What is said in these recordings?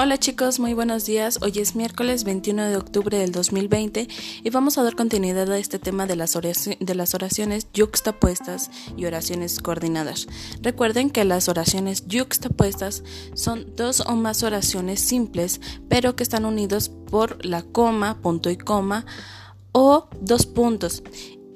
Hola chicos, muy buenos días. Hoy es miércoles 21 de octubre del 2020 y vamos a dar continuidad a este tema de las, oraciones, yuxtapuestas y oraciones coordinadas. Recuerden que las oraciones yuxtapuestas son dos o más oraciones simples, pero que están unidos por la coma, punto y coma o dos puntos.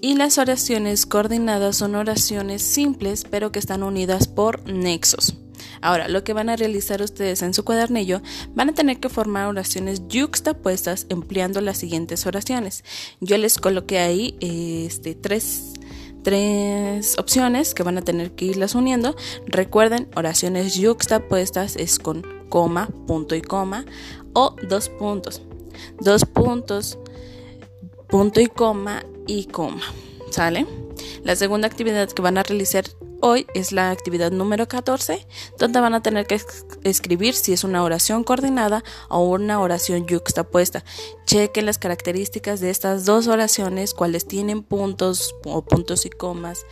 Y las oraciones coordinadas son oraciones simples, pero que están unidas por nexos. Ahora, lo que van a realizar ustedes en su cuadernillo, van a tener que formar oraciones yuxtapuestas empleando las siguientes oraciones. Yo les coloqué ahí este, tres, tres opciones que van a tener que irlas uniendo. Recuerden, oraciones yuxtapuestas es con coma, punto y coma o dos puntos. Dos puntos, punto y coma y coma. ¿Sale? La segunda actividad que van a realizar hoy es la actividad número 14, donde van a tener que escribir si es una oración coordinada o una oración yuxtapuesta. Chequen las características de estas dos oraciones, cuáles tienen puntos o puntos y comas,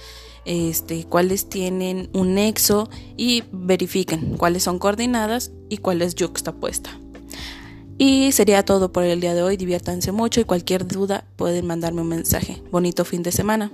este, cuáles tienen un nexo y verifiquen cuáles son coordinadas y cuáles yuxtapuesta. Y sería todo por el día de hoy. Diviértanse mucho y cualquier duda pueden mandarme un mensaje. Bonito fin de semana.